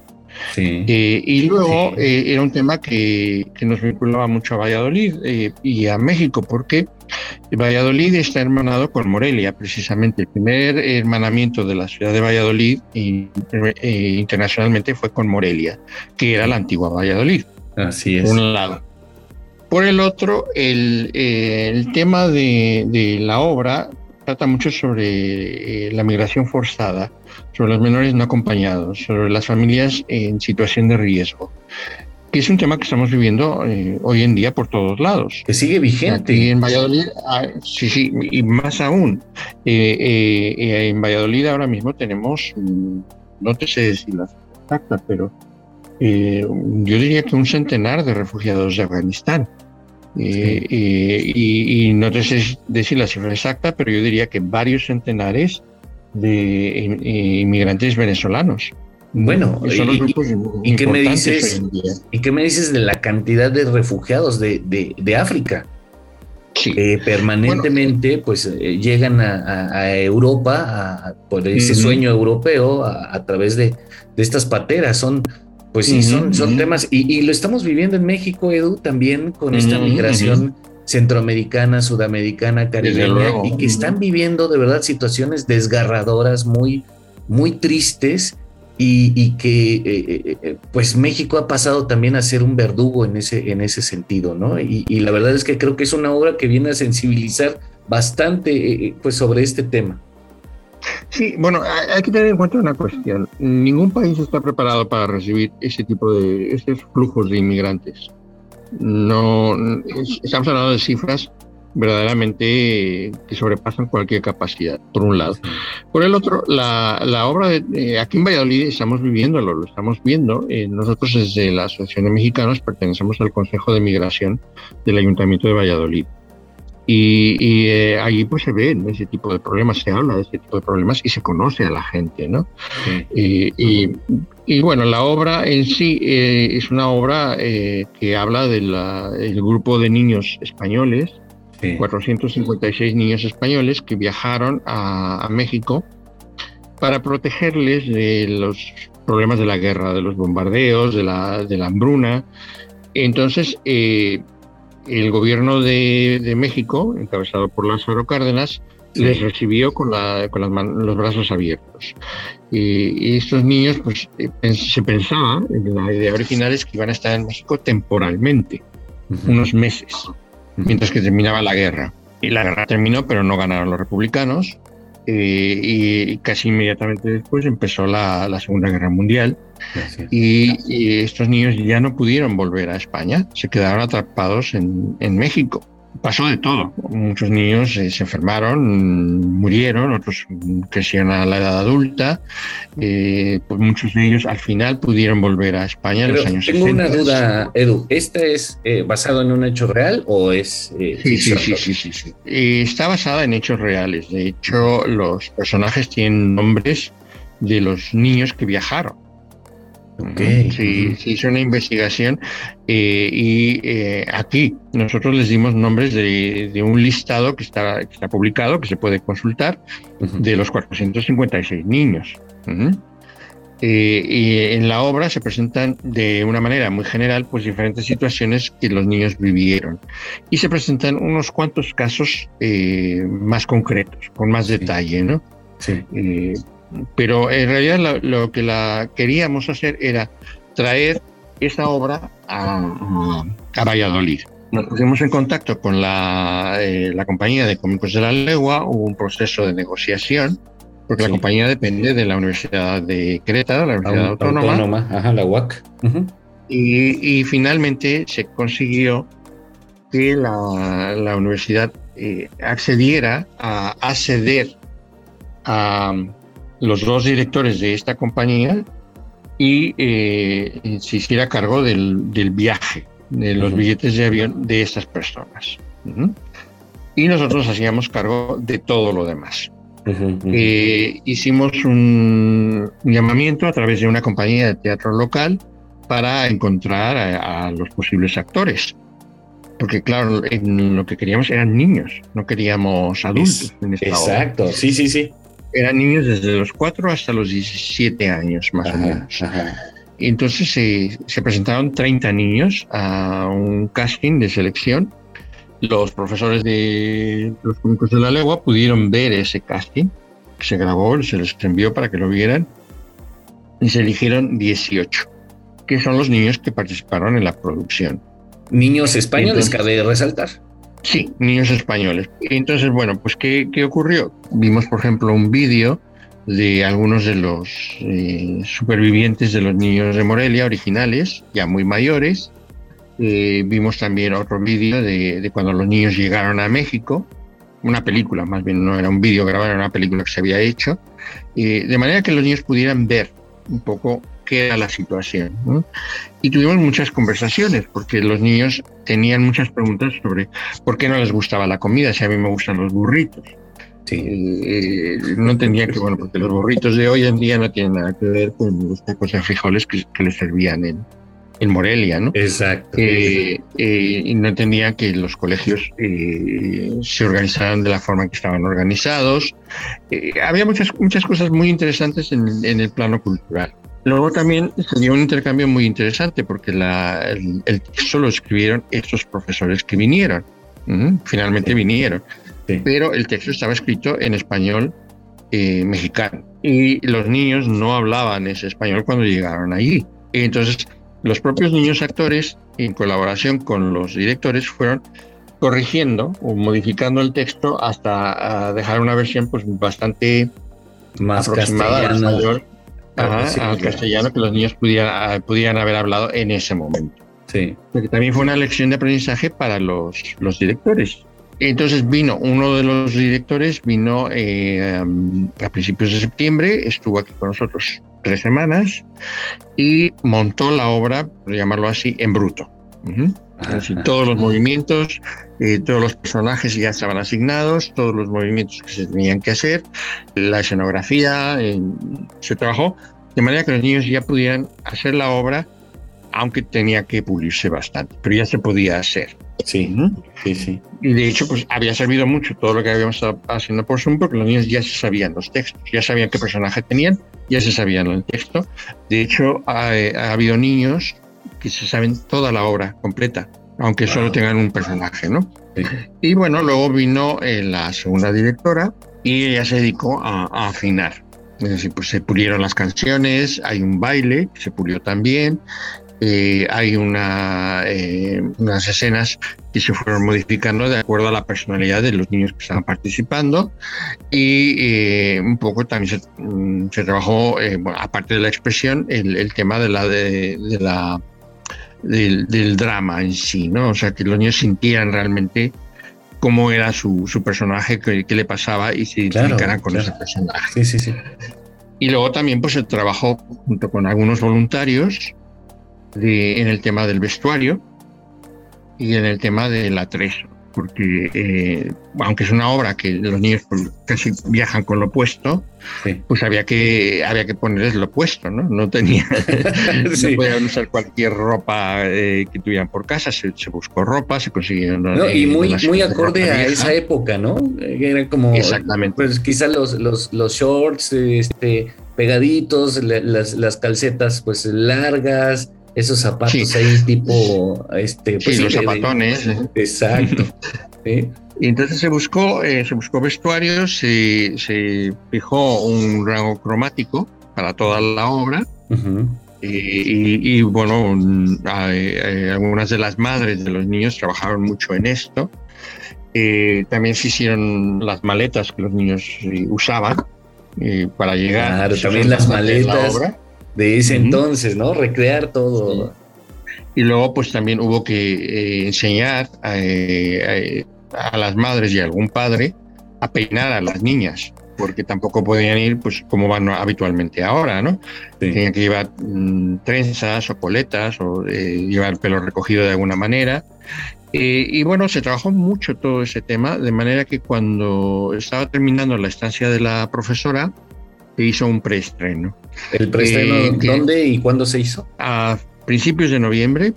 Eh, y luego eh, era un tema que, nos vinculaba mucho a Valladolid eh, y a México, porque Valladolid está hermanado con Morelia, precisamente. El primer hermanamiento de la ciudad de Valladolid internacionalmente fue con Morelia, que era la antigua Valladolid. Así es. Por un lado. Por el otro, el, tema de, la obra trata mucho sobre eh, la migración forzada, sobre los menores no acompañados, sobre las familias en situación de riesgo, que es un tema que estamos viviendo eh, hoy en día por todos lados. Que sigue vigente. Y en Valladolid, ah, sí, sí, y más aún. Eh, en Valladolid ahora mismo tenemos, mm, no te sé decir las exactas, pero yo diría que un centenar de refugiados de Afganistán. Eh, eh, y, no te sé decir la cifra exacta, pero yo diría que varios centenares de eh, inmigrantes venezolanos. Bueno, y, qué me dices, ¿y qué me dices de la cantidad de refugiados de, de, África? que permanentemente pues llegan a, Europa por ese sueño europeo a, través de, de, estas pateras. Son pues sí, son, son temas, y, lo estamos viviendo en México, Edu, también con esta migración centroamericana, sudamericana, caribeña, y que están viviendo de verdad situaciones desgarradoras, muy, muy tristes, y, que eh, eh, eh, pues México ha pasado también a ser un verdugo en ese, en ese sentido, ¿no? Y, y, la verdad es que creo que es una obra que viene a sensibilizar bastante pues sobre este tema. Sí, bueno, hay que tener en cuenta una cuestión. Ningún país está preparado para recibir ese tipo de, esos flujos de inmigrantes. No, estamos hablando de cifras verdaderamente que sobrepasan cualquier capacidad, por un lado. Por el otro, la, la obra de, aquí en Valladolid estamos viviéndolo, lo estamos viendo. Eh, nosotros desde la Asociación de Mexicanos pertenecemos al Consejo de Migración del Ayuntamiento de Valladolid. Y, y eh, allí pues se ven ese tipo de problemas, se habla de ese tipo de problemas y se conoce a la gente, ¿no? Y, y, bueno, la obra en sí eh, es una obra eh, que habla del grupo de niños españoles, 456 niños españoles que viajaron a, a, México para protegerles de los problemas de la guerra, de los bombardeos, de la, de la hambruna. Entonces, el gobierno de, México, encabezado por Lázaro Cárdenas, les recibió con, la, con los brazos abiertos. Y, estos niños, pues eh, se pensaba, en la idea original es que iban a estar en México temporalmente, unos meses, mientras que terminaba la guerra. Y la guerra terminó, pero no ganaron los republicanos. Eh, y casi inmediatamente después empezó la, Segunda Guerra Mundial. Y, estos niños ya no pudieron volver a España, se quedaron atrapados en, en México pasó de todo. Muchos niños eh, se enfermaron, murieron, otros crecieron a la edad adulta. Eh, pues muchos de ellos al final pudieron volver a España en los años tengo una duda, Edu. ¿Este es eh, basado en un hecho real o es.? sí, sí, sí, sí, sí, sí. está basada en hechos reales. De hecho, los personajes tienen nombres de los niños que viajaron. Okay. Sí, se hizo una investigación eh, y eh, aquí nosotros les dimos nombres de, un listado que está, está, publicado, que se puede consultar, de los 456 niños. Eh, y en la obra se presentan de una manera muy general pues diferentes situaciones que los niños vivieron y se presentan unos cuantos casos más concretos, con más detalle, ¿no? Sí pero en realidad lo, que la queríamos hacer era traer esta obra a, Valladolid. Nos pusimos en contacto con la, eh, la, compañía de cómicos de la legua, hubo un proceso de negociación, porque la compañía depende de la Universidad de Querétaro, la Universidad Autónoma. Autónoma. Ajá, la UAC. y, y, finalmente se consiguió que la, la universidad eh, accediera a acceder a los dos directores de esta compañía y eh, se hiciera cargo del, viaje, de los billetes de avión de estas personas. Y nosotros hacíamos cargo de todo lo demás. Eh, hicimos un, llamamiento a través de una compañía de teatro local para encontrar a, los posibles actores. Porque claro, lo que queríamos eran niños, no queríamos adultos. en esta exacto, sí, sí, sí eran niños desde los 4 hasta los 17 años, más o menos. Entonces se presentaron 30 niños a un casting de selección. Los profesores de los cómicos de la legua pudieron ver ese casting, se grabó, se les envió para que lo vieran, y se eligieron 18, que son los niños que participaron en la producción. Niños españoles, cabe resaltar. Sí, niños españoles. Entonces, bueno, pues ¿qué, qué ocurrió? Vimos, por ejemplo, un vídeo de algunos de los eh, supervivientes de los niños de Morelia originales, ya muy mayores. Eh, vimos también otro vídeo de, cuando los niños llegaron a México, una película, más bien no era un vídeo grabado, era una película que se había hecho, eh, de manera que los niños pudieran ver un poco qué era la situación. Y tuvimos muchas conversaciones, porque los niños tenían muchas preguntas sobre por qué no les gustaba la comida, si a mí me gustan los burritos. Sí. Eh, no entendía que, bueno, porque los burritos de hoy en día no tienen nada que ver con los tacos de frijoles que, les servían en, en Morelia, ¿no? Exacto. Eh, eh, y no entendía que los colegios se organizaran de la forma que estaban organizados. había muchas, muchas cosas muy interesantes en, en el plano cultural. Luego también se dio un intercambio muy interesante porque el, texto lo escribieron estos profesores que vinieron. Finalmente vinieron. Pero el texto estaba escrito en español eh, mexicano y los niños no hablaban ese español cuando llegaron allí. Y entonces los propios niños actores, en colaboración con los directores, fueron corrigiendo o modificando el texto hasta dejar una versión pues bastante más aproximada mayor al castellano que los niños pudieran, pudieran haber hablado en ese momento. Sí. Porque también fue una lección de aprendizaje para los, los directores. Entonces vino uno de los directores, vino eh, a principios de septiembre, estuvo aquí con nosotros tres semanas y montó la obra, por llamarlo así, en bruto. Todos los movimientos, eh, todos los personajes ya estaban asignados, todos los movimientos que se tenían que hacer, la escenografía, se trabajó de manera que los niños ya pudieran hacer la obra, aunque tenía que pulirse bastante, pero ya se podía hacer. Sí, sí, sí. Y de hecho, pues había servido mucho todo lo que habíamos estado haciendo por Zoom, porque los niños ya se sabían los textos, ya sabían qué personaje tenían, ya se sabían el texto. De hecho, ha, ha habido niños que se saben toda la obra completa, aunque solo tengan un personaje, ¿no? Y bueno, luego vino eh, la segunda directora y ella se dedicó a, afinar. Es decir, pues se pulieron las canciones, hay un baile que se pulió también, eh, hay una, eh, unas escenas que se fueron modificando de acuerdo a la personalidad de los niños que estaban participando y un poco también se, mm, trabajó, aparte de la expresión, el, tema de la, de la del, drama en sí, ¿no? O sea, que los niños sintieran realmente cómo era su, su personaje, qué, le pasaba y se identificaran con ese personaje. Sí, sí, sí. Y luego también pues se trabajó junto con algunos voluntarios de, en el tema del vestuario y en el tema del atrezo. Porque eh, aunque es una obra que los niños pues, casi viajan con lo opuesto, pues había que había que ponerles lo opuesto, ¿no? No tenía, *laughs* no podían usar cualquier ropa eh, que tuvieran por casa, se, buscó ropa, se consiguieron. y muy, muy acorde a esa época, ¿no? Era como, Exactamente. pues quizás los, los, los shorts, este, pegaditos, las, las calcetas pues largas, esos zapatos ahí tipo este pues, *laughs* sí, los zapatones exacto. Y entonces se buscó eh, se buscó vestuarios se, se, fijó un rango cromático para toda la obra. Y, bueno algunas de las madres de los niños trabajaron mucho en esto. Eh, también se hicieron las maletas que los niños eh, usaban para llegar. Claro, también las maletas de ese entonces, ¿no? Recrear todo. Y luego, pues también hubo que eh, enseñar eh, a, las madres y a algún padre a peinar a las niñas, porque tampoco podían ir, pues, como van habitualmente ahora, ¿no? Tenían que llevar mm, trenzas o coletas o eh, llevar el pelo recogido de alguna manera. y bueno, se trabajó mucho todo ese tema, de manera que cuando estaba terminando la estancia de la profesora, se hizo un preestreno. ¿El preestreno eh, dónde y cuándo se hizo? A principios de noviembre,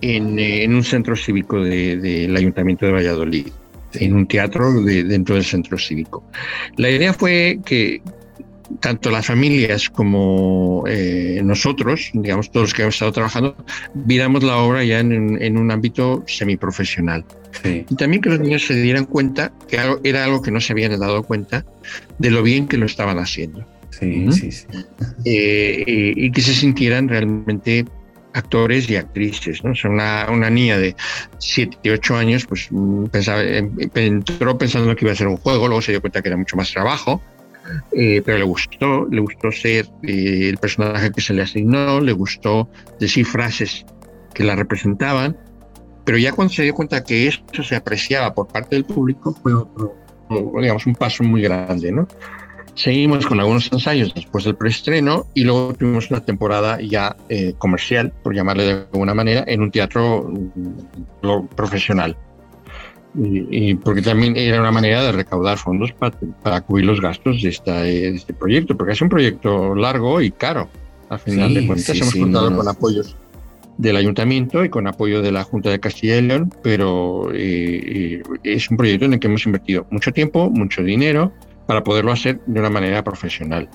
En, un centro cívico del Ayuntamiento de Valladolid, en un teatro dentro del centro cívico. La idea fue que tanto las familias como eh, nosotros, digamos todos los que hemos estado trabajando, viéramos la obra ya en, un ámbito semiprofesional. Y también que los niños se dieran cuenta que era algo que no se habían dado cuenta de lo bien que lo estaban haciendo. Sí, sí, sí. Eh, y que se sintieran realmente actores y actrices, ¿no? O sea, una, una niña de 7, 8 años, pues mm, pensaba, em, entró pensando que iba a ser un juego, luego se dio cuenta que era mucho más trabajo, eh, pero le gustó, le gustó ser eh, el personaje que se le asignó, le gustó decir frases que la representaban pero ya cuando se dio cuenta que eso se apreciaba por parte del público, fue otro, digamos, un paso muy grande, ¿no? Seguimos con algunos ensayos después del preestreno y luego tuvimos una temporada ya eh, comercial, por llamarle de alguna manera, en un teatro mm, profesional. Y, porque también era una manera de recaudar fondos para, cubrir los gastos de, esta, de, este proyecto, porque es un proyecto largo y caro. Al final de cuentas, hemos contado con apoyos del ayuntamiento y con apoyo de la Junta de Castilla y León, pero eh, eh, es un proyecto en el que hemos invertido mucho tiempo, mucho dinero para poderlo hacer de una manera profesional.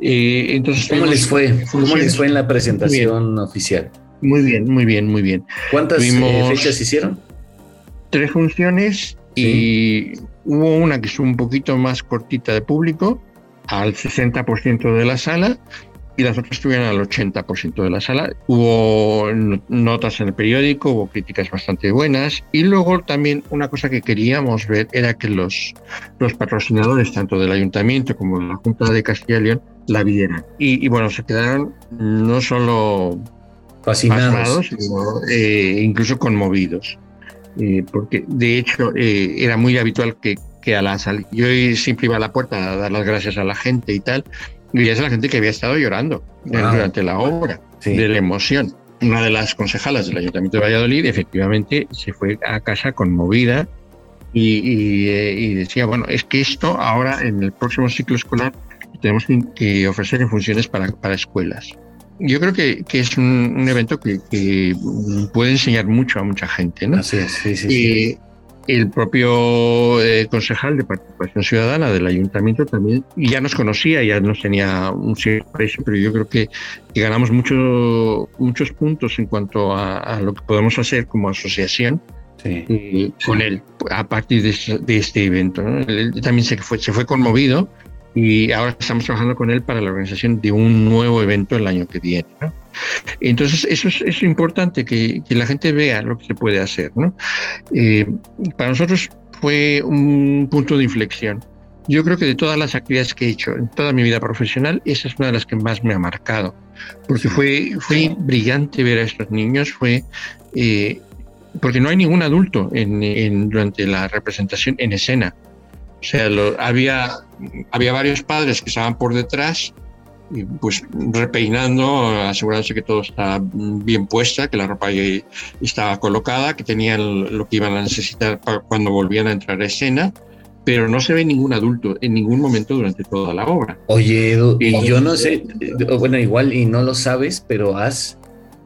Eh, entonces, ¿Cómo les fue? ¿Cómo les fue en la presentación oficial? Muy bien, muy bien, muy bien. ¿Cuántas fechas hicieron? Tres funciones y hubo una que es un poquito más cortita de público, al 60% de la sala, y las otras estuvieron al 80% de la sala. Hubo notas en el periódico, hubo críticas bastante buenas y luego también una cosa que queríamos ver era que los, los patrocinadores, tanto del ayuntamiento como de la Junta de Castilla y León, la vieran. Y, bueno, se quedaron no solo fascinados, sino eh, incluso conmovidos. Eh, porque de hecho eh, era muy habitual que, que a la salida, yo siempre iba a la puerta a dar las gracias a la gente y tal, y es la gente que había estado llorando durante la obra, de la emoción. Una de las concejalas del Ayuntamiento de Valladolid efectivamente se fue a casa conmovida y, eh, decía, bueno, es que esto ahora en el próximo ciclo escolar tenemos que ofrecer en funciones para, para escuelas. Yo creo que, que es un, evento que, puede enseñar mucho a mucha gente, ¿no? Así es, sí, sí el propio eh, concejal de Participación Ciudadana del Ayuntamiento también ya nos conocía, ya nos tenía un cierto pero yo creo que, ganamos mucho, muchos puntos en cuanto a, lo que podemos hacer como asociación eh, con él a partir de, este evento. Él también se fue, se fue conmovido y ahora estamos trabajando con él para la organización de un nuevo evento el año que viene. Entonces, eso es, importante, que, la gente vea lo que se puede hacer. ¿no? Eh, para nosotros fue un punto de inflexión. Yo creo que de todas las actividades que he hecho en toda mi vida profesional, esa es una de las que más me ha marcado, porque fue, fue brillante ver a estos niños, fue eh, porque no hay ningún adulto en, durante la representación en escena. O sea, había, había varios padres que estaban por detrás pues repeinando, asegurándose que todo está bien puesta, que la ropa estaba colocada, que tenían lo que iban a necesitar cuando volvían a entrar a escena, pero no se ve ningún adulto en ningún momento durante toda la obra. Oye, Edu, y yo no sé, bueno, igual y no lo sabes, pero has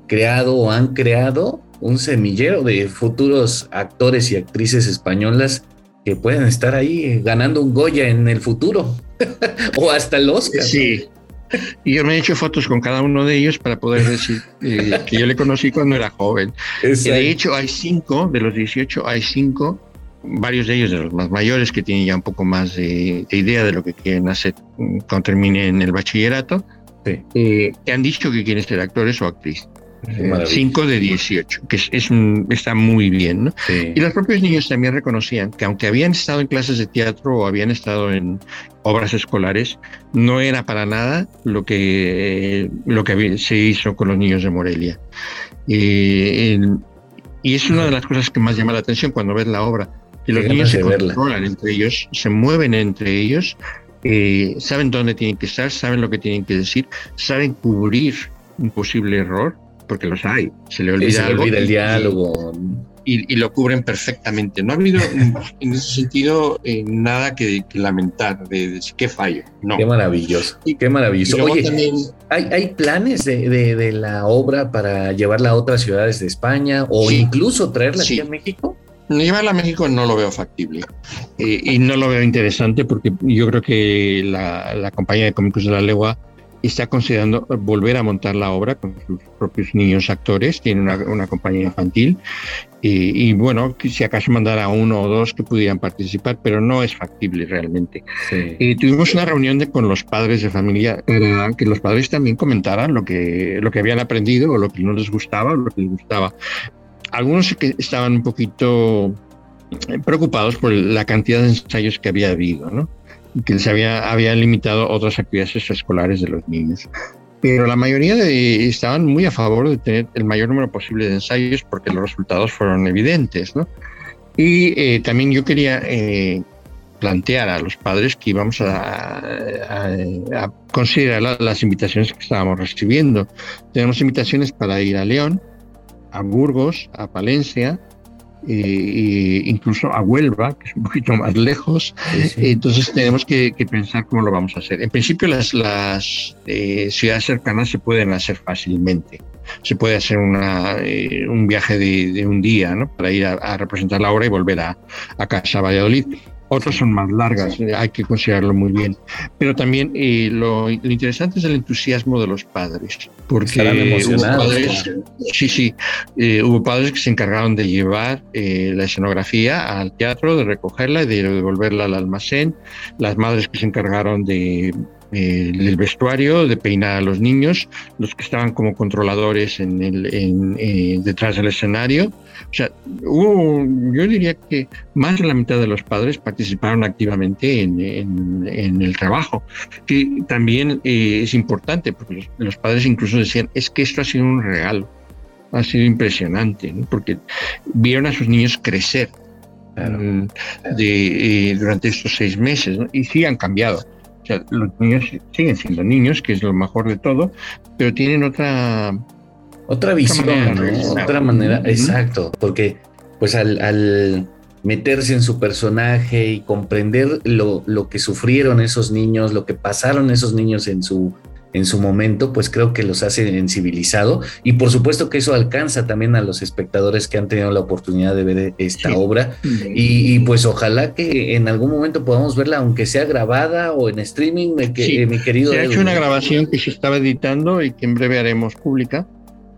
creado o han creado un semillero de futuros actores y actrices españolas que pueden estar ahí ganando un Goya en el futuro *laughs* o hasta el Oscar. Sí, y yo me he hecho fotos con cada uno de ellos para poder decir eh, que yo le conocí cuando era joven. de hecho, hay cinco, de los 18, hay cinco, varios de ellos, de los más mayores, que tienen ya un poco más de, idea de lo que quieren hacer cuando terminen el bachillerato, eh, que han dicho que quieren ser actores o actrices. 5 de 18, que es, está muy bien. ¿no? Y los propios niños también reconocían que aunque habían estado en clases de teatro o habían estado en obras escolares, no era para nada lo que, lo que se hizo con los niños de Morelia. y es una de las cosas que más llama la atención cuando ves la obra, que los niños se controlan entre ellos, se mueven entre ellos, eh, saben dónde tienen que estar, saben lo que tienen que decir, saben cubrir un posible error porque los hay. Se le olvida, el diálogo. Y, lo cubren perfectamente. No ha habido *laughs* en ese sentido eh, nada que, lamentar de, de, qué fallo. No. Qué maravilloso. Qué maravilloso. Oye, ¿hay, planes de, la obra para llevarla a otras ciudades de España o incluso traerla aquí a México? Llevarla a México no lo veo factible eh, y no lo veo interesante porque yo creo que la, la compañía de cómicos de la legua está considerando volver a montar la obra con sus propios niños actores, tiene una, compañía infantil y, bueno, si acaso mandar a uno o dos que pudieran participar, pero no es factible realmente. Y tuvimos una reunión de, con los padres de familia para que los padres también comentaran lo que, lo que habían aprendido o lo que no les gustaba o lo que les gustaba. Algunos que estaban un poquito preocupados por la cantidad de ensayos que había habido, ¿no? Que se había, habían limitado otras actividades escolares de los niños. Pero la mayoría estaban muy a favor de tener el mayor número posible de ensayos porque los resultados fueron evidentes. ¿no? Y eh, también yo quería eh, plantear a los padres que íbamos a, considerar las invitaciones que estábamos recibiendo. Tenemos invitaciones para ir a León, a Burgos, a Palencia, incluso a Huelva, que es un poquito más lejos. Entonces tenemos que, pensar cómo lo vamos a hacer. En principio las, las eh, ciudades cercanas se pueden hacer fácilmente. Se puede hacer una, eh, un viaje de, un día ¿no? para ir a, representar la obra y volver a, a casa a Valladolid. Otras son más largas, eh, hay que considerarlo muy bien. Pero también eh, lo, interesante es el entusiasmo de los padres, porque hubo padres, sí, sí, eh, hubo padres que se encargaron de llevar la escenografía al teatro, de recogerla y de devolverla al almacén, las madres que se encargaron de el vestuario, de peinar a los niños, los que estaban como controladores en el, detrás del escenario. O sea, yo diría que más de la mitad de los padres participaron activamente en, el trabajo, que también eh, es importante, porque los, padres incluso decían, es que esto ha sido un regalo, ha sido impresionante, porque vieron a sus niños crecer. Mm, de, eh, durante estos seis meses y sí han cambiado. Los niños siguen siendo niños, que es lo mejor de todo, pero tienen otra... Otra visión, otra manera, exacto, porque pues al, meterse en su personaje y comprender lo, lo que sufrieron esos niños, lo que pasaron esos niños en su, en su momento, pues creo que los hace civilizado y por supuesto que eso alcanza también a los espectadores que han tenido la oportunidad de ver esta obra. Y, pues ojalá que en algún momento podamos verla, aunque sea grabada o en streaming, mi, querido. Se ha hecho una grabación que se estaba editando y que en breve haremos pública.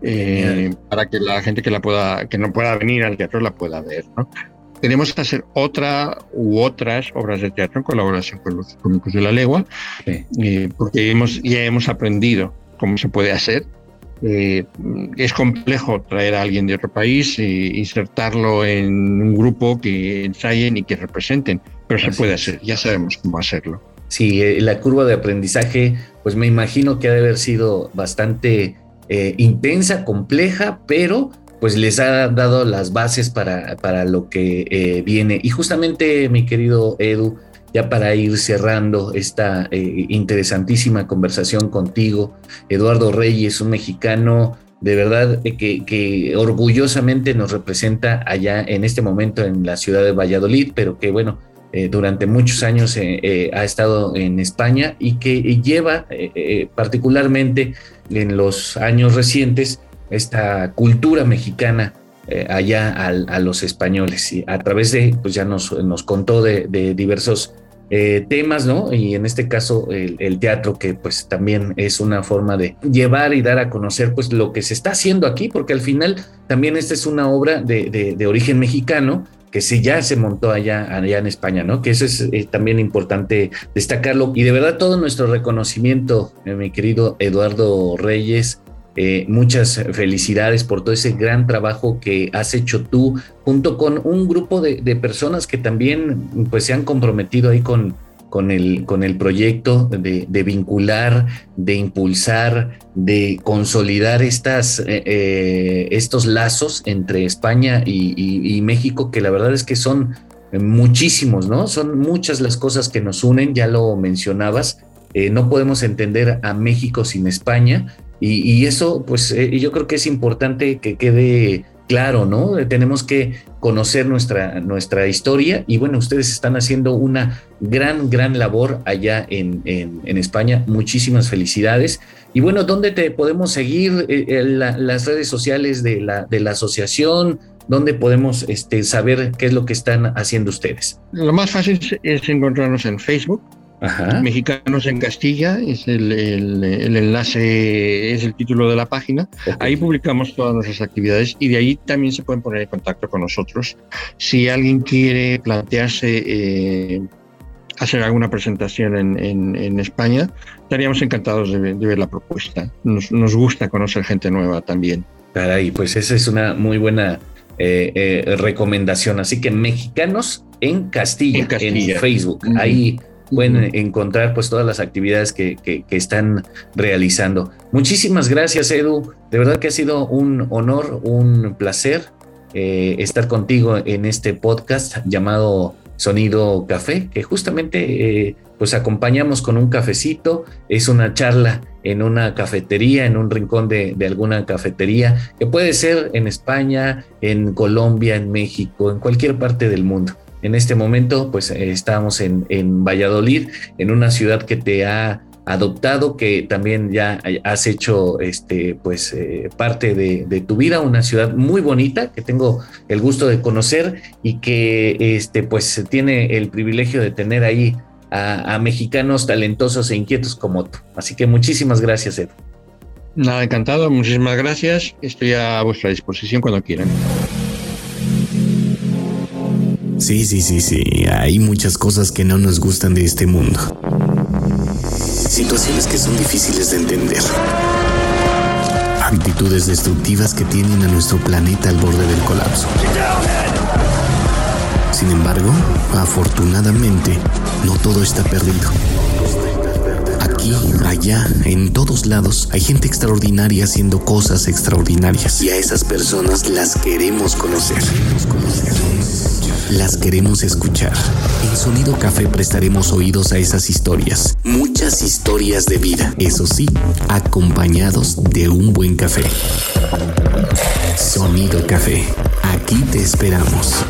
Eh, para que la gente que la pueda que no pueda venir al teatro la pueda ver ¿no? tenemos que hacer otra u otras obras de teatro en colaboración con los cómicos de la legua, eh, porque hemos, ya hemos aprendido cómo se puede hacer. Eh, es complejo traer a alguien de otro país e insertarlo en un grupo que ensayen y que representen, pero se puede hacer, ya sabemos cómo hacerlo. Sí, la curva de aprendizaje, pues me imagino que ha de haber sido bastante intensa, compleja, pero pues les ha dado las bases para, para lo que eh, viene. Y justamente, mi querido Edu, ya para ir cerrando esta eh, interesantísima conversación contigo, Eduardo Reyes, un mexicano de verdad eh, que, orgullosamente nos representa allá en este momento en la ciudad de Valladolid, pero que bueno, eh, durante muchos años ha estado en España y que lleva particularmente en los años recientes esta cultura mexicana allá a, los españoles y a través de, pues ya nos, nos contó de, de diversos eh, temas, ¿no? Y en este caso el, teatro, que pues también es una forma de llevar y dar a conocer pues lo que se está haciendo aquí, porque al final también esta es una obra de, origen mexicano, que sí ya se montó allá, allá en España, ¿no? Que eso es eh, también importante destacarlo. Y de verdad todo nuestro reconocimiento, eh, mi querido Eduardo Reyes, eh, muchas felicidades por todo ese gran trabajo que has hecho tú junto con un grupo de, personas que también pues se han comprometido ahí con, con, el, con el proyecto de, vincular, de impulsar, de consolidar estas, eh, eh, estos lazos entre España y, México que la verdad es que son muchísimos, ¿no? Son muchas las cosas que nos unen, ya lo mencionabas. no podemos entender a México sin España y, eso, pues eh, yo creo que es importante que quede claro, ¿no? Tenemos que conocer nuestra, nuestra historia y bueno, ustedes están haciendo una gran, gran labor allá en, en, España. Muchísimas felicidades. Y bueno, ¿dónde te podemos seguir? Eh, las redes sociales de la, de la asociación, ¿dónde podemos este, saber qué es lo que están haciendo ustedes? Lo más fácil es encontrarnos en Facebook Mexicanos en Castilla es el, enlace, es el título de la página. Ahí publicamos todas nuestras actividades y de ahí también se pueden poner en contacto con nosotros. Si alguien quiere plantearse eh, hacer alguna presentación en, España, estaríamos encantados de, ver la propuesta. Nos, gusta conocer gente nueva también. Caray, pues esa es una muy buena eh, eh, recomendación. Así que mexicanos en Castilla, en, Facebook. Ahí pueden encontrar pues todas las actividades que, están realizando. Muchísimas gracias Edu, de verdad que ha sido un honor, un placer eh, estar contigo en este podcast llamado Sonido Café, que justamente eh, pues acompañamos con un cafecito, es una charla en una cafetería, en un rincón de, de, alguna cafetería, que puede ser en España, en Colombia, en México, en cualquier parte del mundo. En este momento, pues eh, estamos en, Valladolid, en una ciudad que te ha adoptado, que también ya has hecho este, pues, eh, parte de, tu vida, una ciudad muy bonita que tengo el gusto de conocer y que este, pues, tiene el privilegio de tener ahí a, a mexicanos talentosos e inquietos como tú. Así que muchísimas gracias, Ed. Nada, encantado, muchísimas gracias. Estoy a vuestra disposición cuando quieran. Sí, sí, sí, sí. Hay muchas cosas que no nos gustan de este mundo. Situaciones que son difíciles de entender. Actitudes destructivas que tienen a nuestro planeta al borde del colapso. Sin embargo, afortunadamente, no todo está perdido. Aquí, allá, en todos lados, hay gente extraordinaria haciendo cosas extraordinarias. Y a esas personas las queremos conocer las queremos escuchar. En Sonido Café prestaremos oídos a esas historias. Muchas historias de vida, eso sí, acompañados de un buen café. Sonido Café, aquí te esperamos.